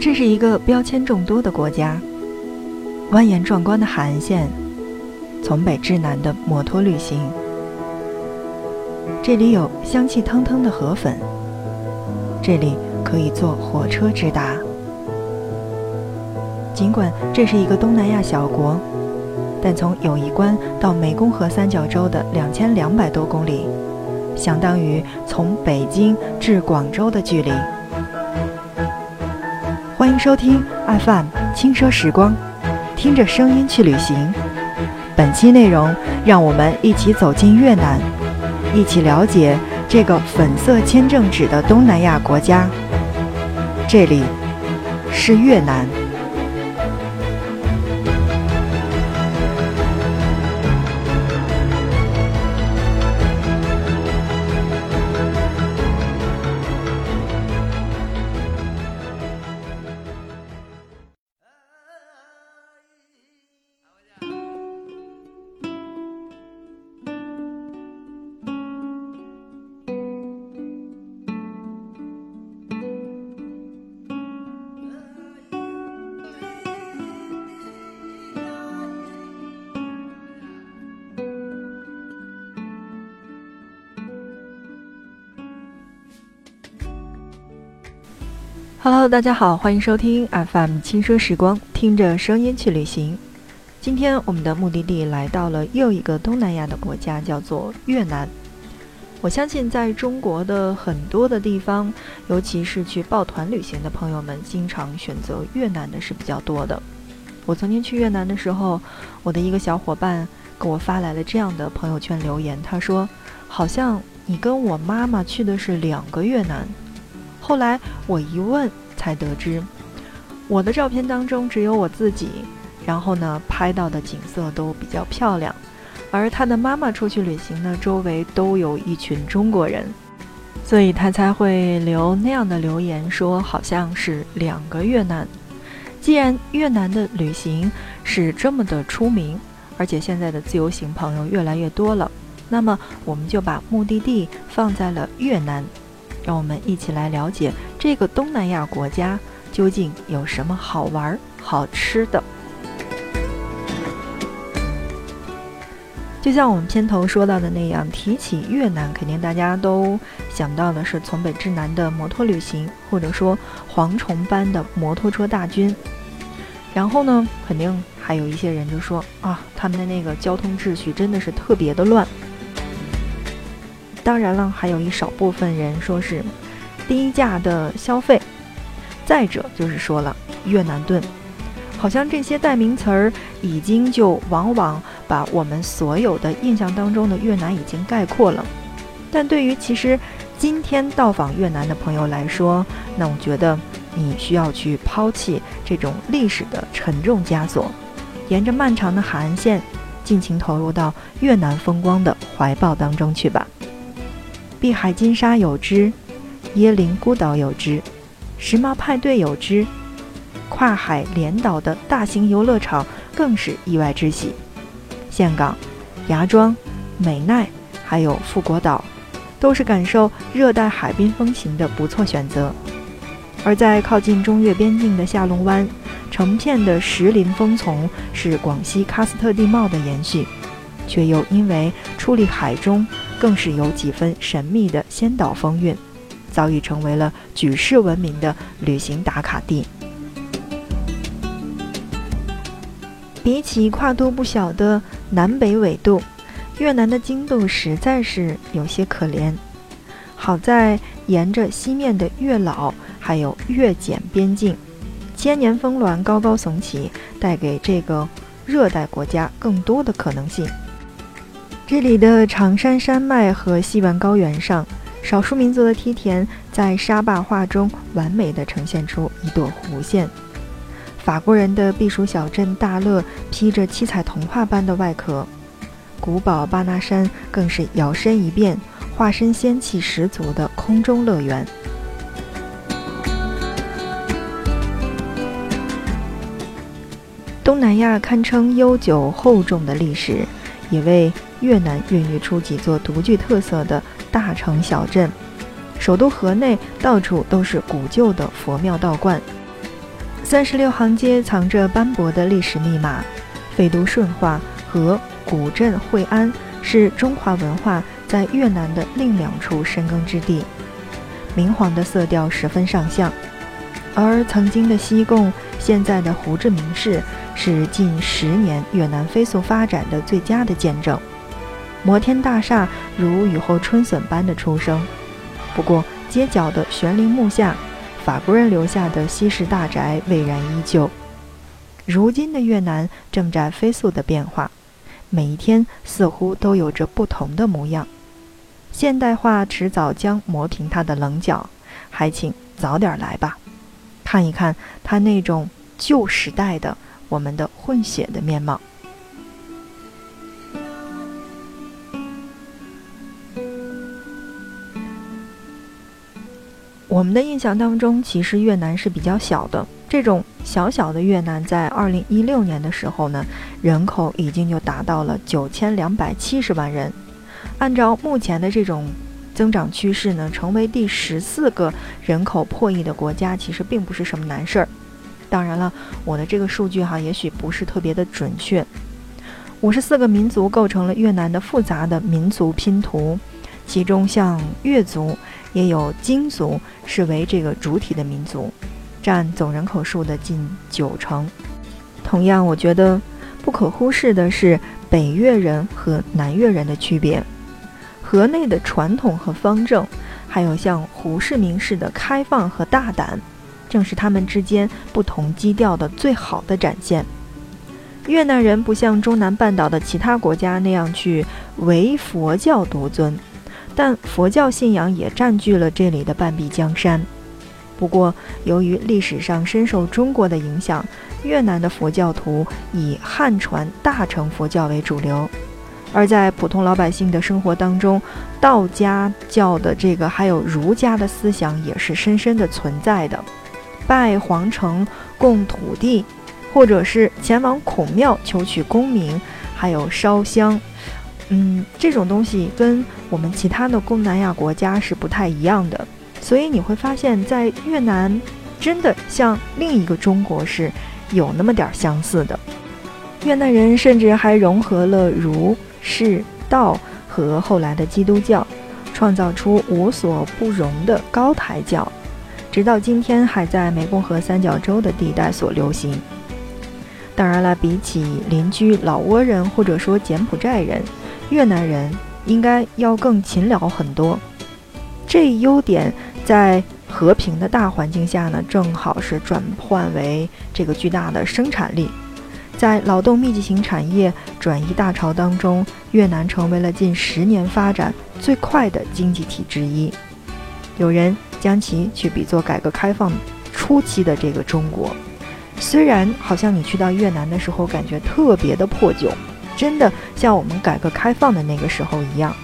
这是一个标签众多的国家，蜿蜒壮观的海岸线，从北至南的摩托旅行。这里有香气腾腾的河粉，这里可以坐火车直达。尽管这是一个东南亚小国，但从友谊关到湄公河三角洲的两千两百多公里，相当于从北京至广州的距离。收听 FM 轻奢时光，听着声音去旅行。本期内容，让我们一起走进越南，一起了解这个粉色签证纸的东南亚国家。这里是越南。Hello，大家好，欢迎收听 FM 轻奢时光，听着声音去旅行。今天我们的目的地来到了又一个东南亚的国家，叫做越南。我相信在中国的很多的地方，尤其是去抱团旅行的朋友们，经常选择越南的是比较多的。我曾经去越南的时候，我的一个小伙伴给我发来了这样的朋友圈留言，他说：“好像你跟我妈妈去的是两个越南。”后来我一问，才得知我的照片当中只有我自己，然后呢，拍到的景色都比较漂亮，而他的妈妈出去旅行呢，周围都有一群中国人，所以他才会留那样的留言，说好像是两个越南。既然越南的旅行是这么的出名，而且现在的自由行朋友越来越多了，那么我们就把目的地放在了越南。让我们一起来了解这个东南亚国家究竟有什么好玩、好吃的。就像我们片头说到的那样，提起越南，肯定大家都想到的是从北至南的摩托旅行，或者说蝗虫般的摩托车大军。然后呢，肯定还有一些人就说啊，他们的那个交通秩序真的是特别的乱。当然了，还有一少部分人说是低价的消费。再者就是说了越南盾，好像这些代名词儿已经就往往把我们所有的印象当中的越南已经概括了。但对于其实今天到访越南的朋友来说，那我觉得你需要去抛弃这种历史的沉重枷锁，沿着漫长的海岸线，尽情投入到越南风光的怀抱当中去吧。碧海金沙有之，椰林孤岛有之，时髦派对有之，跨海连岛的大型游乐场更是意外之喜。岘港、芽庄、美奈还有富国岛，都是感受热带海滨风情的不错选择。而在靠近中越边境的下龙湾，成片的石林峰丛是广西喀斯特地貌的延续，却又因为矗立海中。更是有几分神秘的仙岛风韵，早已成为了举世闻名的旅行打卡地。比起跨度不小的南北纬度，越南的经度实在是有些可怜。好在沿着西面的越老还有越简边境，千年峰峦高高耸起，带给这个热带国家更多的可能性。这里的长山山脉和西完高原上，少数民族的梯田在沙坝画中完美的呈现出一朵弧线。法国人的避暑小镇大乐披着七彩童话般的外壳，古堡巴拿山更是摇身一变，化身仙气十足的空中乐园。东南亚堪称悠久厚重的历史，也为。越南孕育出几座独具特色的大城小镇，首都河内到处都是古旧的佛庙道观，三十六行街藏着斑驳的历史密码，废都顺化和古镇惠安是中华文化在越南的另两处深耕之地。明黄的色调十分上相，而曾经的西贡，现在的胡志明市，是近十年越南飞速发展的最佳的见证。摩天大厦如雨后春笋般的出生，不过街角的悬铃木下，法国人留下的西式大宅巍然依旧。如今的越南正在飞速的变化，每一天似乎都有着不同的模样。现代化迟早将磨平它的棱角，还请早点来吧，看一看它那种旧时代的我们的混血的面貌。我们的印象当中，其实越南是比较小的。这种小小的越南，在二零一六年的时候呢，人口已经就达到了九千两百七十万人。按照目前的这种增长趋势呢，成为第十四个人口破亿的国家，其实并不是什么难事儿。当然了，我的这个数据哈，也许不是特别的准确。五十四个民族构成了越南的复杂的民族拼图，其中像越族也有京族视为这个主体的民族，占总人口数的近九成。同样，我觉得不可忽视的是北越人和南越人的区别。河内的传统和方正，还有像胡世明式的开放和大胆，正是他们之间不同基调的最好的展现。越南人不像中南半岛的其他国家那样去唯佛教独尊，但佛教信仰也占据了这里的半壁江山。不过，由于历史上深受中国的影响，越南的佛教徒以汉传大乘佛教为主流。而在普通老百姓的生活当中，道家教的这个还有儒家的思想也是深深的存在的。拜皇城、供土地，或者是前往孔庙求取功名，还有烧香，嗯，这种东西跟我们其他的东南亚国家是不太一样的。所以你会发现在越南，真的像另一个中国是有那么点相似的。越南人甚至还融合了儒。释道和后来的基督教，创造出无所不容的高台教，直到今天还在湄公河三角洲的地带所流行。当然了，比起邻居老挝人或者说柬埔寨人，越南人应该要更勤劳很多。这一优点在和平的大环境下呢，正好是转换为这个巨大的生产力。在劳动密集型产业转移大潮当中，越南成为了近十年发展最快的经济体之一。有人将其去比作改革开放初期的这个中国。虽然好像你去到越南的时候感觉特别的破旧，真的像我们改革开放的那个时候一样，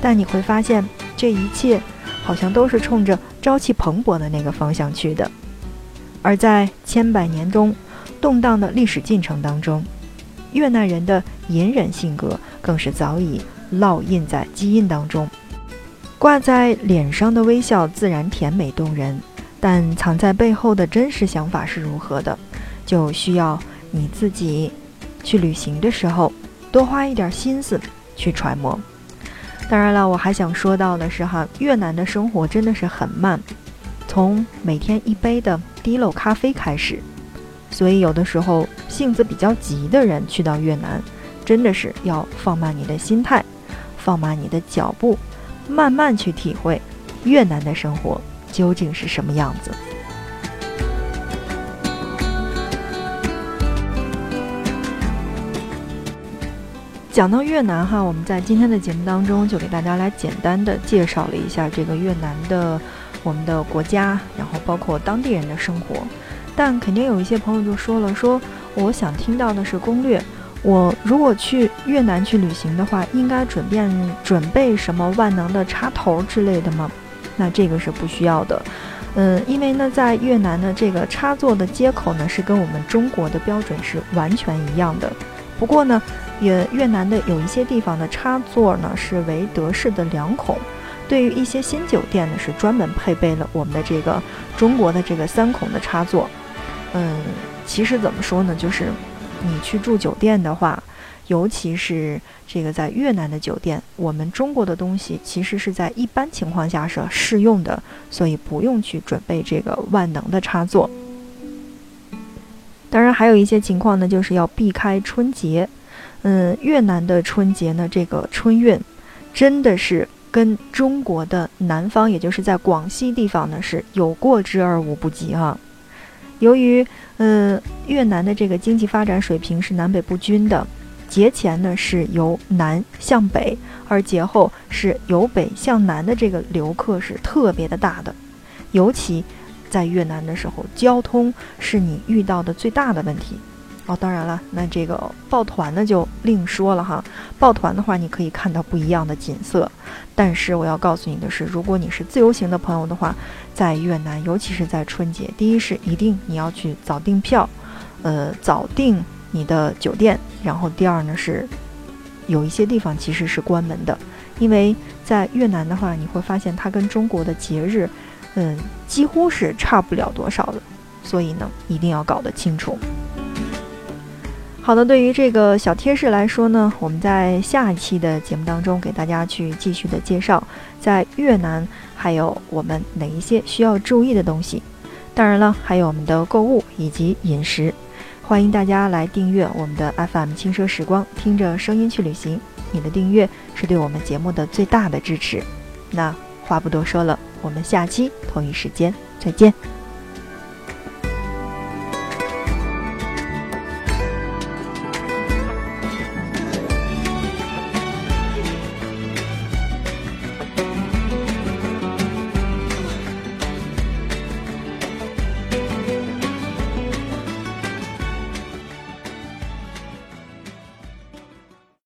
但你会发现这一切好像都是冲着朝气蓬勃的那个方向去的。而在千百年中。动荡的历史进程当中，越南人的隐忍性格更是早已烙印在基因当中。挂在脸上的微笑自然甜美动人，但藏在背后的真实想法是如何的，就需要你自己去旅行的时候多花一点心思去揣摩。当然了，我还想说到的是哈，越南的生活真的是很慢，从每天一杯的滴漏咖啡开始。所以，有的时候性子比较急的人去到越南，真的是要放慢你的心态，放慢你的脚步，慢慢去体会越南的生活究竟是什么样子。讲到越南哈，我们在今天的节目当中就给大家来简单的介绍了一下这个越南的我们的国家，然后包括当地人的生活。但肯定有一些朋友就说了，说我想听到的是攻略。我如果去越南去旅行的话，应该准备准备什么万能的插头之类的吗？那这个是不需要的。嗯，因为呢，在越南的这个插座的接口呢，是跟我们中国的标准是完全一样的。不过呢，也越南的有一些地方的插座呢是为德式的两孔。对于一些新酒店呢，是专门配备了我们的这个中国的这个三孔的插座。嗯，其实怎么说呢，就是你去住酒店的话，尤其是这个在越南的酒店，我们中国的东西其实是在一般情况下是适用的，所以不用去准备这个万能的插座。当然，还有一些情况呢，就是要避开春节。嗯，越南的春节呢，这个春运真的是跟中国的南方，也就是在广西地方呢，是有过之而无不及哈。由于呃越南的这个经济发展水平是南北不均的，节前呢是由南向北，而节后是由北向南的这个游客是特别的大的，尤其。在越南的时候，交通是你遇到的最大的问题哦。当然了，那这个抱团呢就另说了哈。抱团的话，你可以看到不一样的景色。但是我要告诉你的是，如果你是自由行的朋友的话，在越南，尤其是在春节，第一是一定你要去早订票，呃，早订你的酒店。然后第二呢是，有一些地方其实是关门的，因为在越南的话，你会发现它跟中国的节日。嗯，几乎是差不了多少的，所以呢，一定要搞得清楚。好的，对于这个小贴士来说呢，我们在下一期的节目当中给大家去继续的介绍，在越南还有我们哪一些需要注意的东西。当然了，还有我们的购物以及饮食。欢迎大家来订阅我们的 FM 轻奢时光，听着声音去旅行。你的订阅是对我们节目的最大的支持。那话不多说了。我们下期同一时间再见。